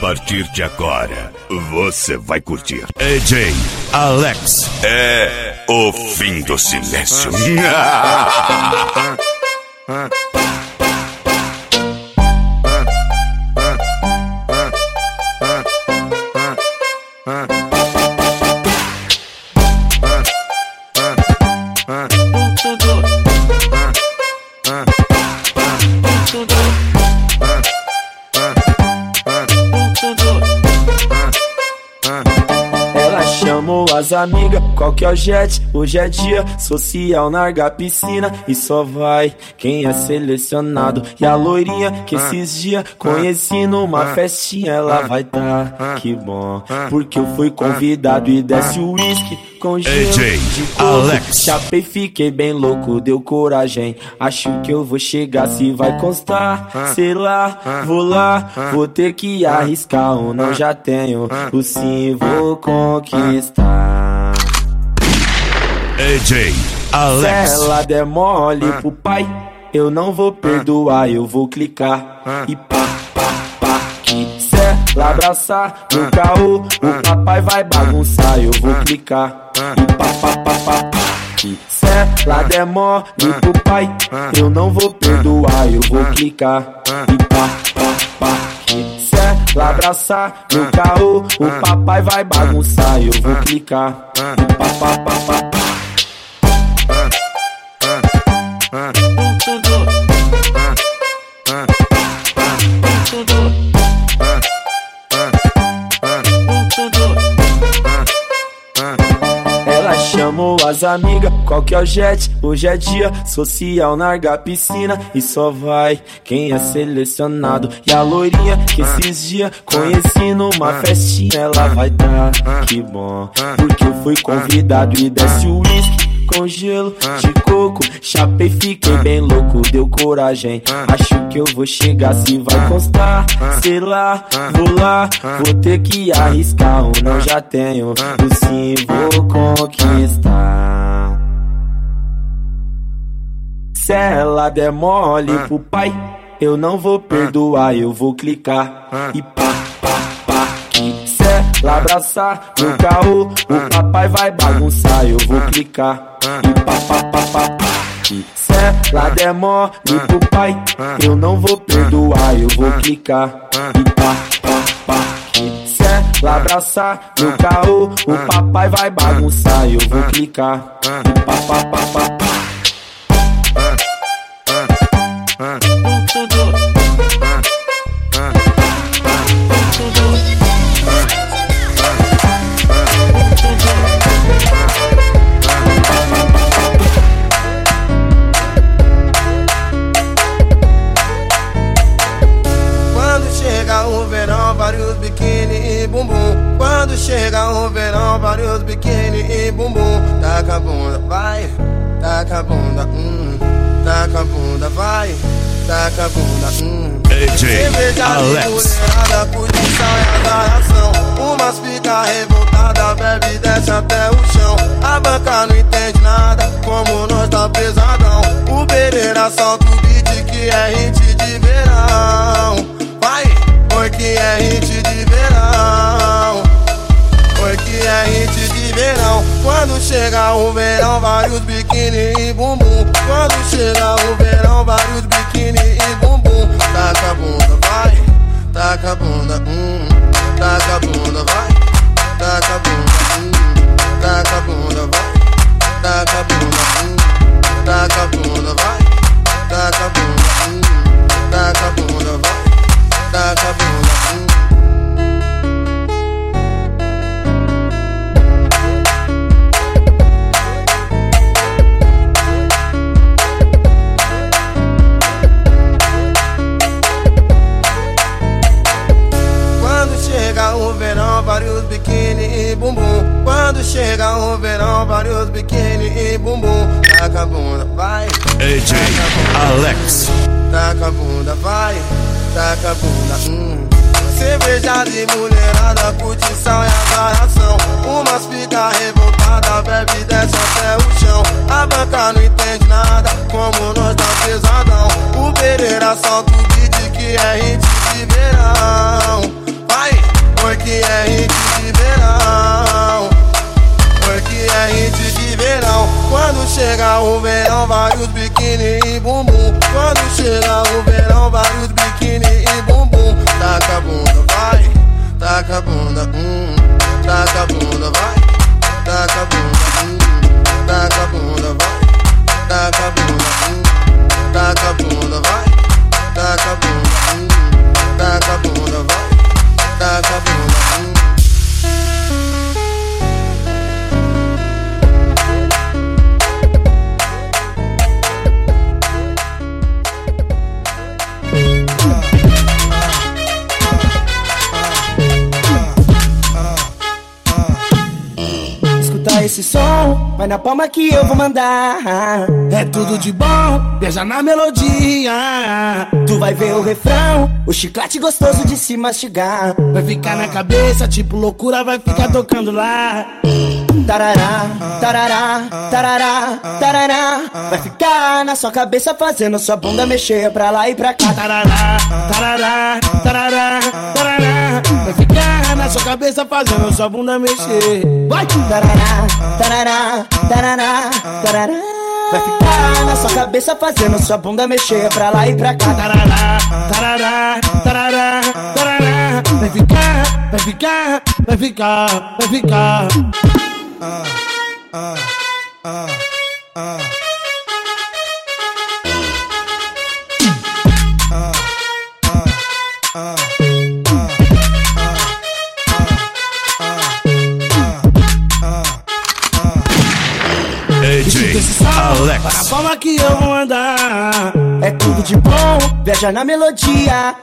partir de agora, você vai curtir. AJ Alex é o fim do silêncio. as amigas, qual que é o jet? Hoje é dia social, narga a piscina e só vai quem é selecionado. E a loirinha que esses dias conheci numa festinha, ela vai tá, que bom. Porque eu fui convidado e desce o uísque com gelo de coco. Alex. Chapei, fiquei bem louco, deu coragem. Acho que eu vou chegar se vai constar. Sei lá, vou lá, vou ter que arriscar ou não já tenho. O sim vou conquistar. AJ Se Alex ela der mole pro pai, eu não vou perdoar, eu vou clicar e pá, pá, pá. Que se ela abraçar no caô, o papai vai bagunçar, eu vou clicar e pá, pá, pá, pá. pá. Que se ela der mole pro pai, eu não vou perdoar, eu vou clicar e pá, pá, pá. Que se ela abraçar no caô, o papai vai bagunçar, eu vou clicar e pá, pá, pá, pá. Ela chamou as amigas, qual que é o jet? Hoje é dia social, narga a piscina e só vai quem é selecionado. E a loirinha que esses dias conheci numa festinha, ela vai tá, que bom. Porque eu fui convidado e desce o uísque com gelo de coco. Chapei, fiquei bem louco, deu coragem. Acho que eu vou chegar se vai constar. Sei lá, vou lá, vou ter que arriscar. Ou não já tenho. O sim vou conquistar. Se ela der mole pro pai, eu não vou perdoar, eu vou clicar. E pá, ela abraçar no caô, o papai vai bagunçar, eu vou clicar e pá, pá, pá, pá, pá. Que se ela der mole pro pai, eu não vou perdoar, eu vou clicar e pá, pá, pá. Que se ela abraçar no caô, o papai vai bagunçar, eu vou clicar e pá, pá, pá, pá, pá. Quando chega o verão, vários biquíni e bumbum. Taca a bunda, vai, taca a bunda, hum. Taca a bunda, vai, taca a bunda, hum. Cerveja Alex. mulherada, curtição e agarração. Umas fica revoltada, bebe e desce até o chão. A banca não entende nada, como nós tá pesadão. O Pereira solta o beat que é hit de verão. Verão. Quando chega o verão, vários biquíni e bumbum. Quando chega o verão, vários biquíni e bumbum. Taca a bunda, vai, taca a bunda, hum. Taca a bunda, vai, taca a bunda, hum. Taca a bunda, vai, taca a bunda, hum. Taca a bunda, vai, taca a bunda, hum. Taca a bunda, vai, taca a bunda, Quando chega o verão, vários biquíni e bumbum. Taca a bunda, vai. AJ Alex Taca a bunda, vai. Taca a bunda, hum. Cerveja de mulherada, curtição e agarração. Umas fica revoltada, bebe e desce até o chão. A banca não entende nada, como nós tá pesadão. O Pereira solta o beat que é hit de verão. Vai, porque é hit de verão. Quando chega o verão Vários biquíni e bumbum. Quando chega o verão Vários biquíni e bumbum. Taca a bunda, vai. Taca a bunda, hum. Taca a bunda, vai. Taca a bunda, hum. Taca a bunda, vai. Taca a bunda, hum. Taca a bunda, vai. Taca a bunda, hum. Taca a bunda, vai. Vai na palma que eu vou mandar. É tudo de bom, beija na melodia. Tu vai ver o refrão, o chiclete gostoso de se mastigar. Vai ficar na cabeça, tipo loucura, vai ficar tocando lá. Tarará, tarará, tarará, tarará. Vai ficar na sua cabeça fazendo sua bunda mexer pra lá e pra cá. Tarará, tarará, tarará, tarará. Vai ficar na sua cabeça fazendo sua bunda mexer. Vai! Tarará, tarará, tarará, tarará. Vai ficar na sua cabeça fazendo sua bunda mexer pra lá e pra cá. Tarará, tarará, tarará, tarará. Vai ficar, vai ficar, vai ficar, vai ficar. DJ Que eu vou andar. É tudo de bom, viaja na melodia.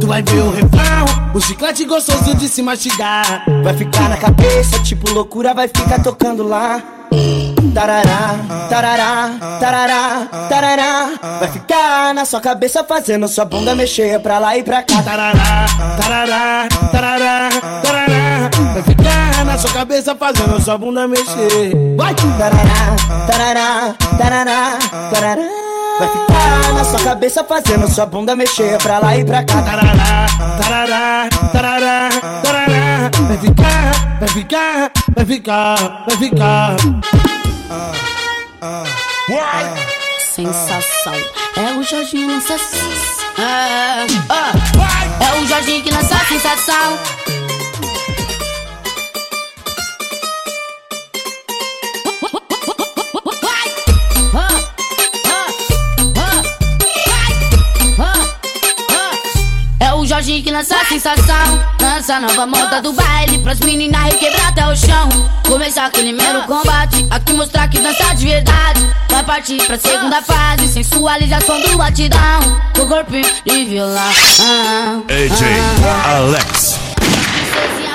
Tu vai ver o refrão, o chiclete gostoso de se mastigar. Vai ficar na cabeça, tipo loucura, vai ficar tocando lá. Tarará, tarará, tarará, tarará. Vai ficar na sua cabeça fazendo sua bunda mexer pra lá e pra cá. Tarará, tarará, tarará, tarará. Vai ficar na sua cabeça fazendo sua bunda mexer. Vai! Tarará, tarará, tarará, tarará. Vai ficar na sua cabeça fazendo sua bunda mexer pra lá e pra cá. Tarará, tarará, tarará, tarará. Vai ficar, vai ficar, vai ficar, vai ficar. Sensação. É o Jorginho lança. É, é, é o Jorginho que lança a sensação. Que lança a sensação. Lança a nova moda do baile pras meninas requebrar até o chão. Começar aquele mero combate. Aqui mostrar que dança de verdade. Vai partir pra segunda fase. Sensualização do batidão. Com corpinho de violão. Ah, DJ ah. Alex.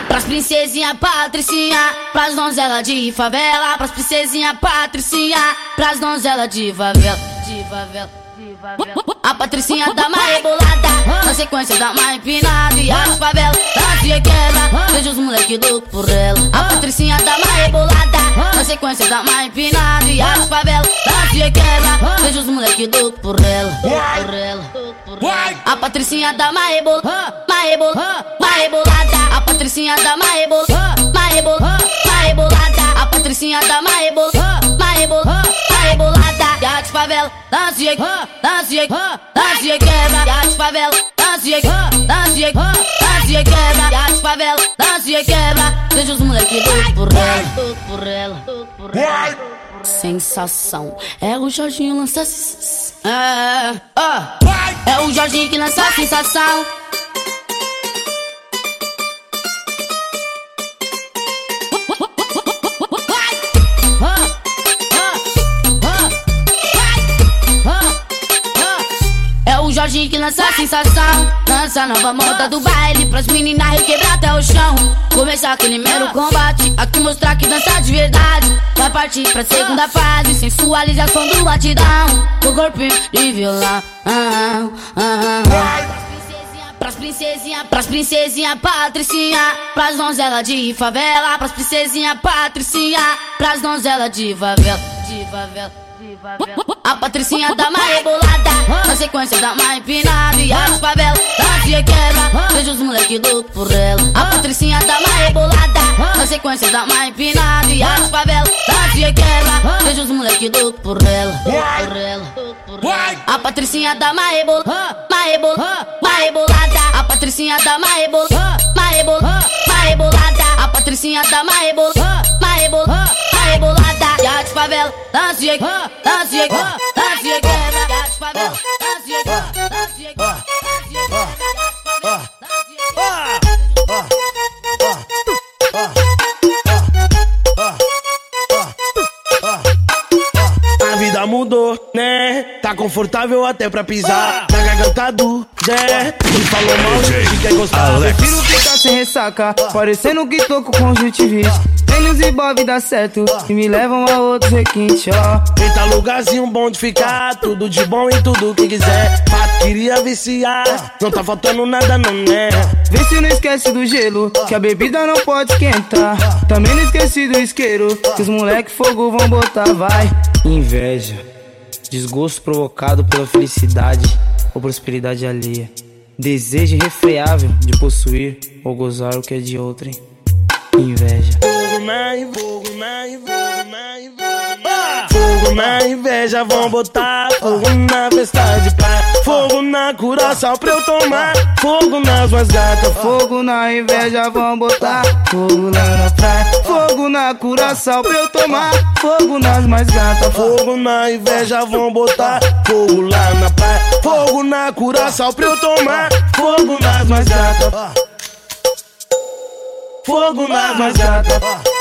Pras princesinha patricinha, pras donzela de favela, pras princesinha patricinha, pras donzela de favela, de favela. A patricinha dá uma rebolada, na sequência dá uma empinada. E as favela, dança e quebra, veja os moleque louco por ela. A patricinha dá uma rebolada, na sequência dá uma empinada. E as favela, dança e quebra, veja os moleque louco por ela, por ela, por ela. A patricinha dá uma rebolada, uma rebolada, uma rebolada. A patricinha dá uma rebolada, uma rebolada, uma rebolada. A patricinha dá uma rebolada, uma rebolada, uma rebolada. E as favela, dança e dança e dança e quebra. E as favela, dança e dança e dança e quebra. E as favela, dança e quebra. Deixa os moleque doido por ela, doido por ela, doido por ela. Sensação, é o Jorginho lança. É, é, é o Jorginho que lança a sensação. Jorginho que lança a sensação. Lança a nova moda do baile pras meninas requebrar até o chão. Começar aquele mero combate. Aqui mostrar que dança de verdade. Vai partir pra segunda fase. Sensualização do batidão. Com corpinho de violão. Ah, ah, ah. Pras princesinha, pras princesinha patricinha, pras donzela de favela, pras princesinha patricinha, pras donzela de favela, de favela. A patricinha dá uma rebolada, na sequência dá uma empinada e as favela, dança quebra, vejo os moleque louco por ela. A patricinha dá uma rebolada, na sequência dá uma empinada e as favela, dança quebra, vejo os moleque louco por ela. Por ela. A patricinha dá uma rebolada, uma rebolada, uma rebolada. A patricinha dá uma rebolada, uma rebolada, uma rebolada. A patricinha dá uma rebolada, uma rebolada, uma rebolada. E favela, dança quebra, dança quebra, dança quebra. E as favela, dança quebra, dança quebra, dança A vida mudou, né? Tá confortável até pra pisar na garganta do Zé. Ele falou mal gostar. Alex. Prefiro ficar sem ressaca, parecendo que tô com conjuntivite. Treinos e bob dá certo, e me levam a outros requintes, ó. Eita, lugarzinho bom de ficar. Tudo de bom e tudo que quiser. Fato, queria viciar. Não tá faltando nada, não, né? Vê se não esquece do gelo, que a bebida não pode esquentar. Também não esqueci do isqueiro, que os moleque fogo vão botar, vai. Inveja, desgosto provocado pela felicidade ou prosperidade alheia. Desejo irrefreável de possuir ou gozar o que é de outrem. Inveja. Na inveja, vão botar fogo na festa de praia, fogo na curaçao pra eu tomar, fogo nas mais gatas, fogo na inveja, vão botar fogo lá na praia. Fogo na curaçao pra eu tomar. Fogo nas mais gatas. Fogo na inveja, vão botar fogo lá na praia. Fogo na curaçao pra eu tomar. Fogo nas mais gatas. Fogo nas mais gatas.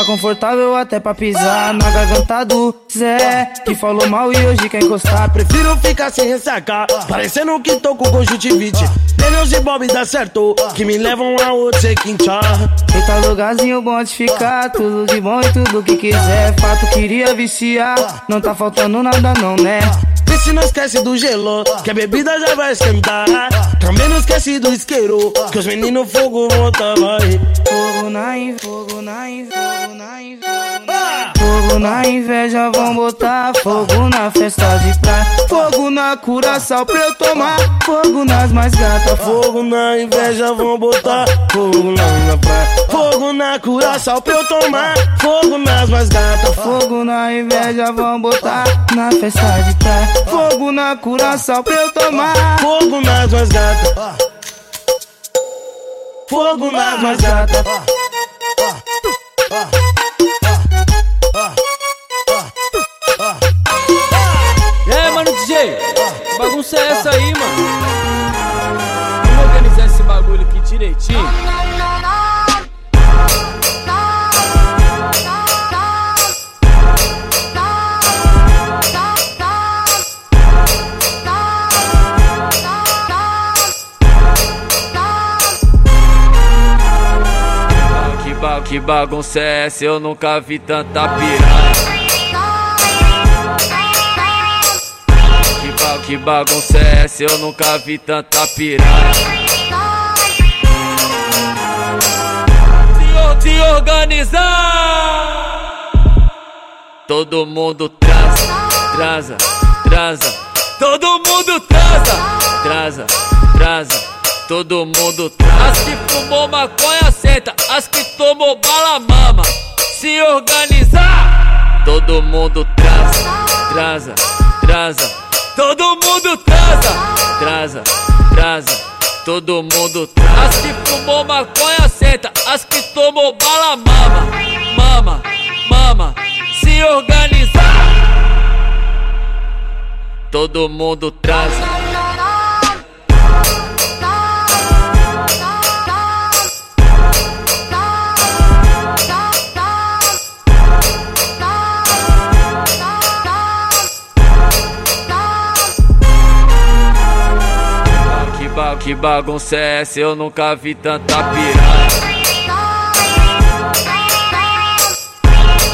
Tá confortável até pra pisar na garganta do Zé. Que falou mal e hoje quer encostar. Prefiro ficar sem ressacar, parecendo que tô com conjuntivite. Pneus e bob dá certo, que me levam a outro sequinchar. Eita lugarzinho bom de ficar, tudo de bom e tudo que quiser. Fato queria viciar, não tá faltando nada não, né? Vê se não esquece do gelo, que a bebida já vai esquentar. Também não esquece do isqueiro, que os meninos fogo botam vai. Fogo na fogo na fogo Fogo na inveja, vão botar fogo na festa de praia. Fogo na curaçao pra eu tomar. Fogo nas mais gatas, fogo. Na inveja, vão botar fogo na praia. Fogo na curaçao pra eu tomar. Fogo nas mais gatas. Fogo na inveja, vão botar na festa de praia. Fogo na curaçao pra eu tomar. Fogo nas mais gatas. Fogo nas mais gatas. E bagunça é essa aí, mano? Vamos organizar esse bagulho aqui direitinho. Que, ba que bagunça é essa? Eu nunca vi tanta piranha. Ba que bagunça é essa? Eu nunca vi tanta piranha. Se, se organizar. Todo mundo transa, transa, transa. Todo mundo transa, transa, transa. Todo mundo transa. As que fumou maconha senta, as que tomou bala mama. Se organizar. Todo mundo transa, transa, transa. Todo mundo transa, transa, transa. Todo mundo transa. As que fumou maconha senta, as que tomou bala mama, mama, mama. Se organizar. Todo mundo transa. Ba que bagunça é essa? Eu nunca vi tanta piranha.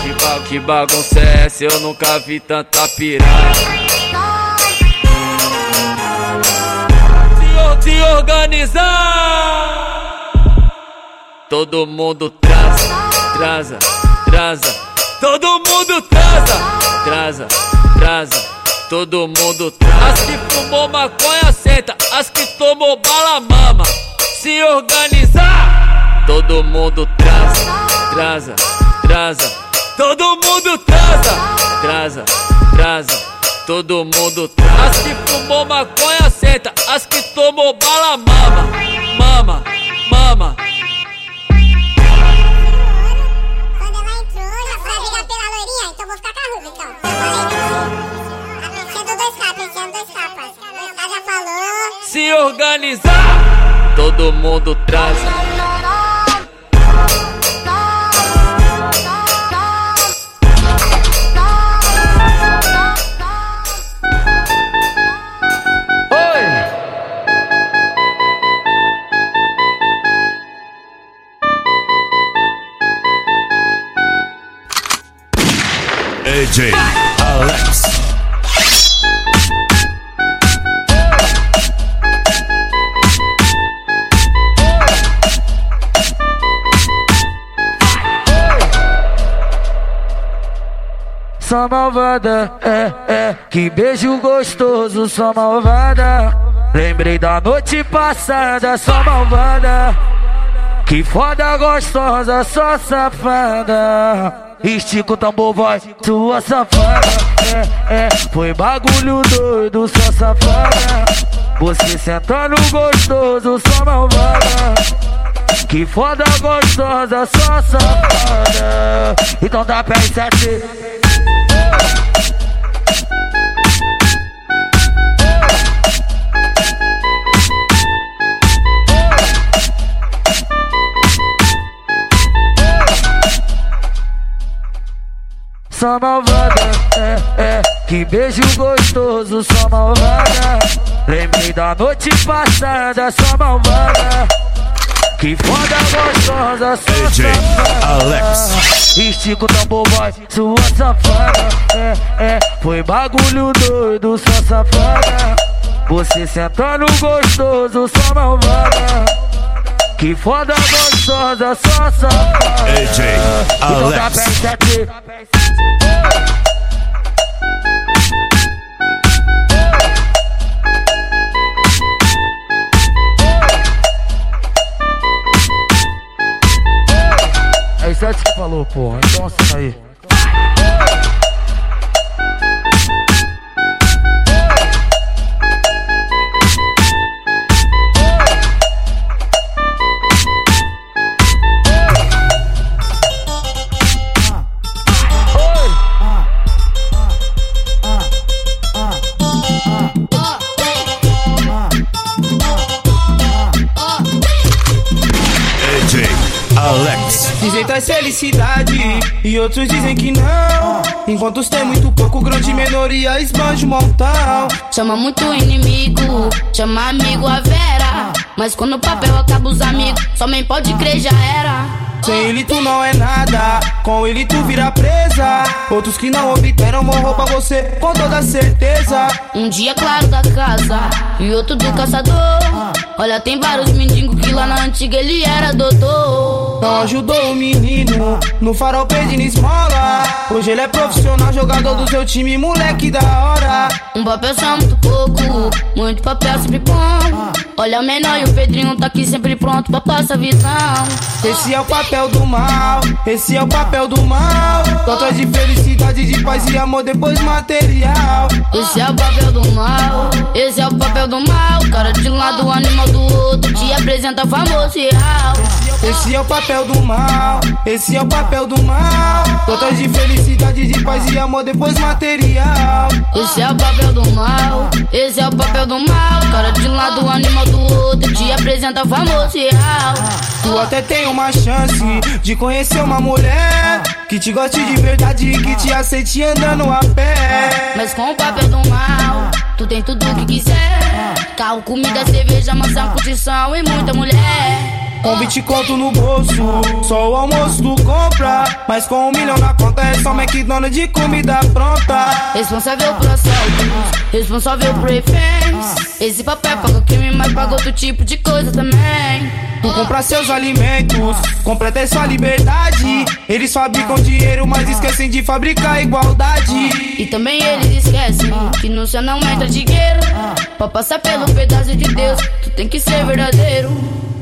Que, Que bagunça é essa? Eu nunca vi tanta piranha. Se, se organizar. Todo mundo transa, transa, transa. Todo mundo transa, transa, transa. Todo mundo transa. As que fumou maconha senta, as que tomou bala mama. Se organizar. Todo mundo transa, transa, transa. Todo mundo transa, transa, transa. Todo mundo transa. As que fumou maconha senta, as que tomou bala mama, mama, mama. Dois capas. Ela já falou. Se organizar, todo mundo transa. DJ Só malvada, é, é, que beijo gostoso, só malvada. Lembrei da noite passada, só malvada. Que foda gostosa, só safada. Estica o tambor, vai, tua safada. É, é, foi bagulho doido, só safada. Você sentando gostoso, só malvada. Que foda gostosa, só safada. Então dá pé em sete. Só malvada, é, é, que beijo gostoso, só malvada. Lembrei da noite passada, só malvada. Que foda gostosa, só DJ safada. Alex. Estica o tambor, vai, sua safada. É, é, foi bagulho doido, só safada. Você sentando gostoso, só malvada. Que foda gostosa, só. DJ Então Alex. em sete. É isso aí que você falou, porra. Então assina aí. E outros dizem que não. Enquanto tem muito pouco, grande minoria esbanja o montão. Chama muito inimigo, chama amigo a Vera. Mas quando o papel acaba os amigos, somente pode crer já era. Sem ele tu não é nada, com ele tu vira presa. Outros que não obteram vão roubar você com toda certeza. Um dia claro da casa e outro do caçador. Olha, tem vários mendigos que lá na antiga ele era doutor. Não ajudou o menino no farol pedindo esmola. Hoje ele é profissional, jogador do seu time, moleque da hora. Um papel só muito pouco, muito papel sempre bom. Olha o menor e o Pedrinho tá aqui sempre pronto pra passar visão. Esse é o papel do mal, esse é o papel do mal. Atrás de felicidade, de paz e amor, depois material. Esse é o papel do mal, esse é o papel do mal. Cara de um lado, animal do outro, te apresenta famoso e real. Esse é o papel do mal, esse é o papel do mal. Atrás de felicidade, de paz e amor, depois material. Esse é o papel do mal, esse é o papel do mal. Cara de um lado, animal do outro, te apresenta famoso e real. Tu até tem uma chance de conhecer uma mulher que te goste de verdade, que te aceite andando a pé. Mas com o papel do mal, tu tem tudo o que quiser. Carro, comida, cerveja, mansão, curtição e muita mulher. Com 20 conto no bolso, só o almoço tu compra. Mas com um milhão na conta é só McDonald's de comida pronta. Responsável por assaltos, responsável por reféns. Esse papel paga o crime, mas paga outro tipo de coisa também. Tu compra seus alimentos, completa sua liberdade. Eles fabricam dinheiro, mas esquecem de fabricar igualdade. E também eles esquecem que no céu não entra dinheiro. Pra passar pelo pedaço de Deus, tu tem que ser verdadeiro.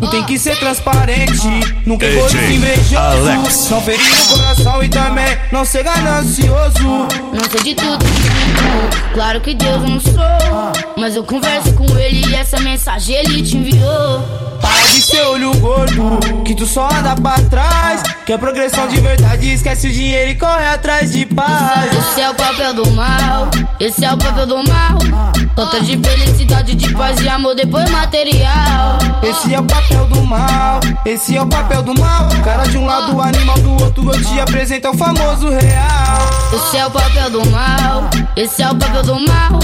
Tu tem que ser transparente, nunca egoísta AJ invejoso. Não ferir o coração e também não ser ganancioso. Não sei de tudo, claro que Deus eu não sou. Mas eu converso com ele e essa mensagem ele te enviou. Para de ser olho gordo, que tu só anda pra trás. Que é progressão de verdade, esquece o dinheiro e corre atrás de paz. Esse é o papel do mal, esse é o papel do mal. Falta de felicidade, de paz e amor, depois material. Esse é o papel do mal, esse é o papel do mal. Cara de um lado, animal do outro, eu te apresento o famoso real. Esse é o papel do mal, esse é o papel do mal.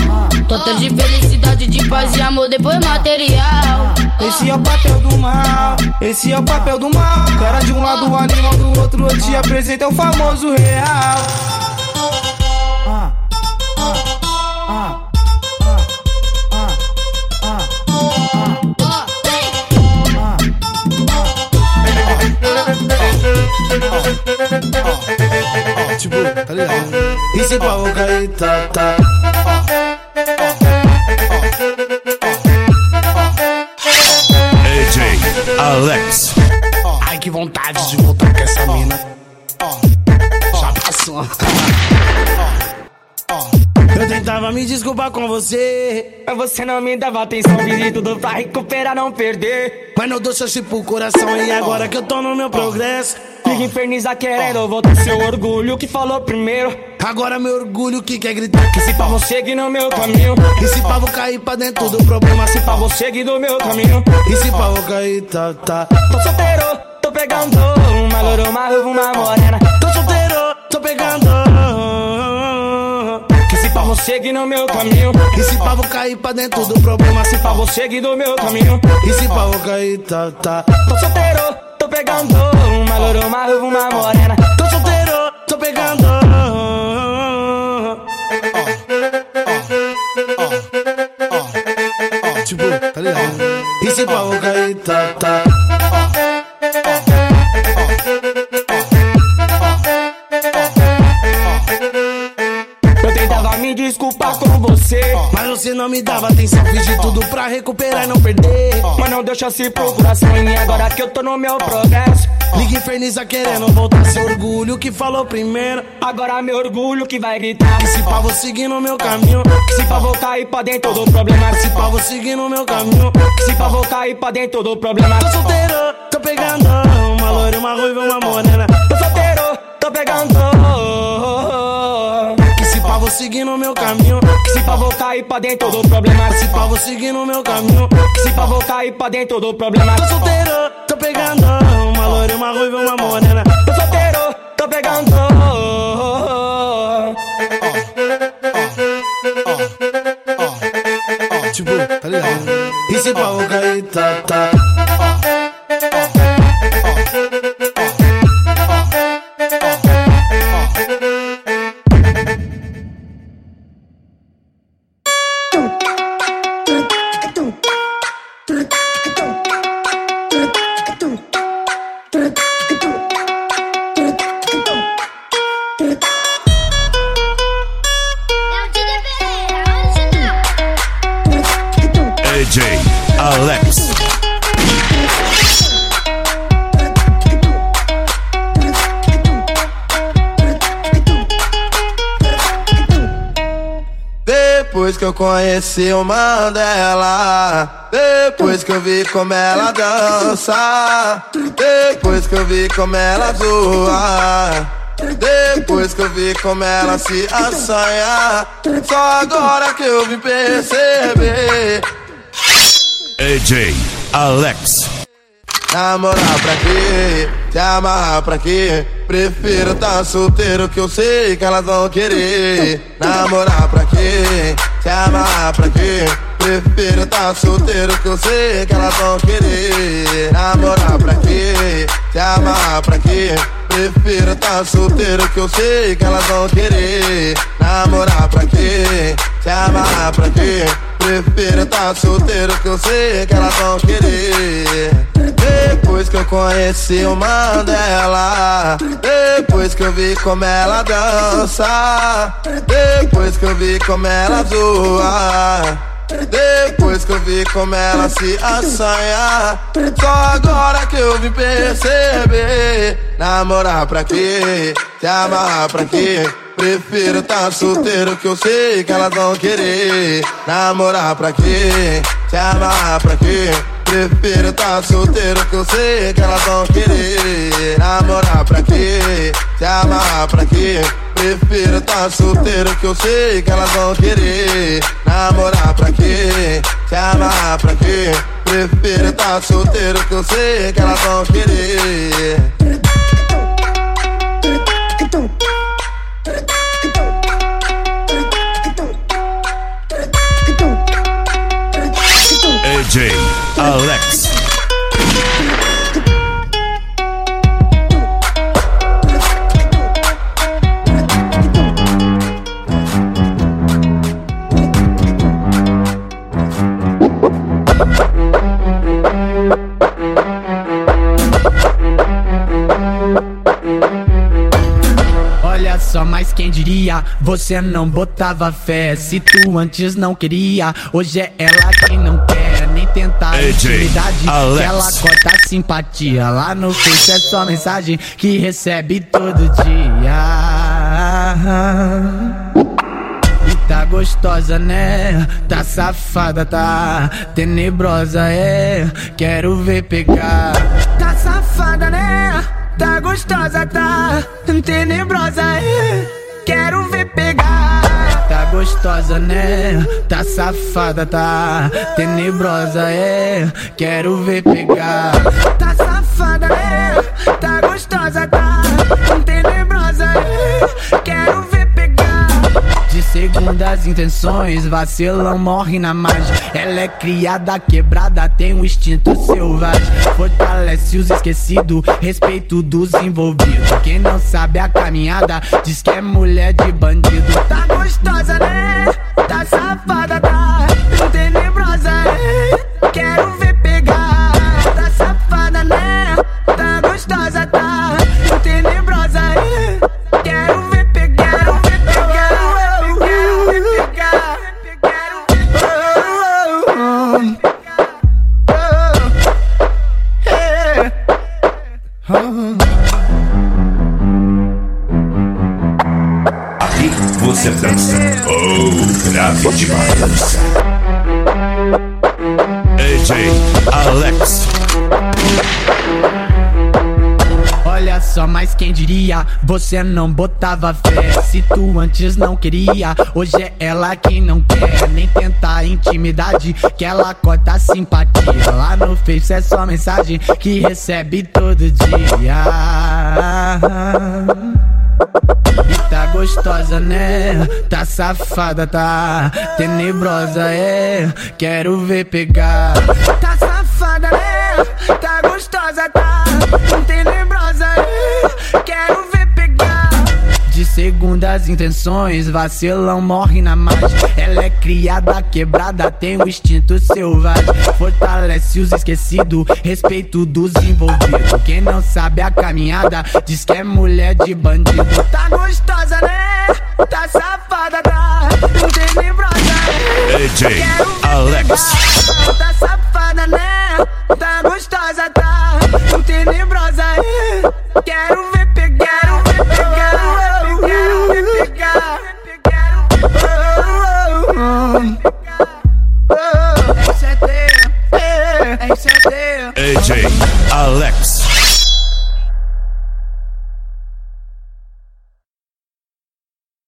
Falta de felicidade, de paz e amor, depois material. Esse é o papel do mal, esse é o papel do mal. Cara de um lado, animal do outro, eu te apresento o famoso real. Tipo, tá ligado? E se pau você. Mas você não me dava atenção, fiz tudo pra recuperar, não perder. Mas não dou chance pro coração. E agora que eu tô no meu progresso. Fica infernizar querendo voltar seu orgulho que falou primeiro. Agora meu orgulho que quer gritar. Que Se pra você seguir no meu caminho, E se pá, vou cair pra dentro do problema. Se você seguir no meu caminho. E se pá, vou cair, tá, tá. Tô solteiro, tô pegando uma loura, uma ruiva, uma morena. Você seguir no meu caminho, E se pá, vou cair pra dentro do problema. Se pá, vou seguir no meu caminho. E se pá, vou cair, tá, tá. Tô solteiro, tô pegando uma loura, uma uma morena. Tô solteiro, tô pegando. Tipo, tá ligado? E se pá, vou cair, tá, tá. Você, Mas você não me dava atenção. Fiz de tudo pra recuperar e não perder. mas não deu chance pro coração em mim agora que eu tô no meu progresso. Liga inferniza querendo voltar seu orgulho que falou primeiro. Agora meu orgulho que vai gritar. E se pá, vou seguir no meu caminho. Que se pra vou cair pra dentro do problema. Se pá, vou seguir no meu caminho. Que se pra vou cair pra dentro do problema. Tô solteiro, tô pegando uma loira, uma ruiva, uma morena. Tô solteiro, tô pegando. Que se pá, vou seguir no meu caminho. Se pra vou cair pra dentro do problema. Se pá, vou seguir no meu caminho. Se pra vou cair pra dentro do problema. Tô solteiro, tô pegando uma loira, uma ruiva, uma morena. Tô solteiro, tô pegando. Tipo, tá ligado? E se pá, vou cair, tá, tá. AJ Alex. Depois que eu conheci o Mandela Depois que eu vi como ela dança Depois que eu vi como ela zoa Depois que eu vi como ela se assanha Só agora que eu vim perceber AJ Alex. Namorar pra quê? Se amarrar pra quê? Prefiro tá solteiro que eu sei que elas vão querer Namorar pra quê? Se amarrar pra quê? Prefiro tá solteiro que eu sei que elas vão querer Namorar pra quê? Se amar pra quê? Prefiro tá solteiro que eu sei que elas vão querer Namorar pra quê? Se amar pra quê? Prefiro tá solteiro que eu sei que elas vão querer Depois que eu conheci o Mandela Depois que eu vi como ela dança Depois que eu vi como ela zoa depois que eu vi como ela se assanha Só agora que eu vim perceber Namorar pra quê? Se amarrar pra quê? Prefiro tá solteiro que eu sei que elas vão querer Namorar pra quê? Se amarrar pra quê? Prefiro tá solteiro que eu sei que elas vão querer Namorar pra quê? Se amarrar pra quê? Prefiro tá solteiro que eu sei que elas vão querer Namorar pra quê? Se amar pra quê? Prefiro tá solteiro que eu sei que elas vão querer AJ Alex. Olha só, mas quem diria? Você não botava fé. Se tu antes não queria, hoje é ela quem não quer. Intimidade. Alex. Ela corta a simpatia. Lá no Face é só mensagem que recebe todo dia. E tá gostosa, né? Tá safada, tá tenebrosa, é. Quero ver pegar. Tá safada, né? Tá gostosa, tá tenebrosa, é. Quero ver pegar. Gostosa, né? Tá safada, tá tenebrosa, é. Quero ver pegar. Tá safada, né? Tá gostosa, tá De segundas intenções, vacilão morre na margem. Ela é criada, quebrada, tem um instinto selvagem. Fortalece os esquecidos, respeito dos envolvidos. Quem não sabe a caminhada, diz que é mulher de bandido. Tá gostosa, né? Você não botava fé. Se tu antes não queria, hoje é ela quem não quer. Nem tentar intimidade, que ela corta simpatia. Lá no Face é só mensagem que recebe todo dia. E tá gostosa, né? Tá safada, tá tenebrosa, é. Quero ver pegar. Tá safada, né? Tá gostosa, tá tenebrosa, é. Quero segundas intenções, vacilão morre na margem. Ela é criada, quebrada, tem o instinto selvagem. Fortalece os esquecidos, respeito dos envolvidos. Quem não sabe a caminhada, diz que é mulher de bandido. Tá gostosa, né? Tá safada, tá tenebrosa. é. Quero ver Alex. Tá safada, né? Tá gostosa, tá tenebrosa. Quero ver quero ver pegar. AJ Alex.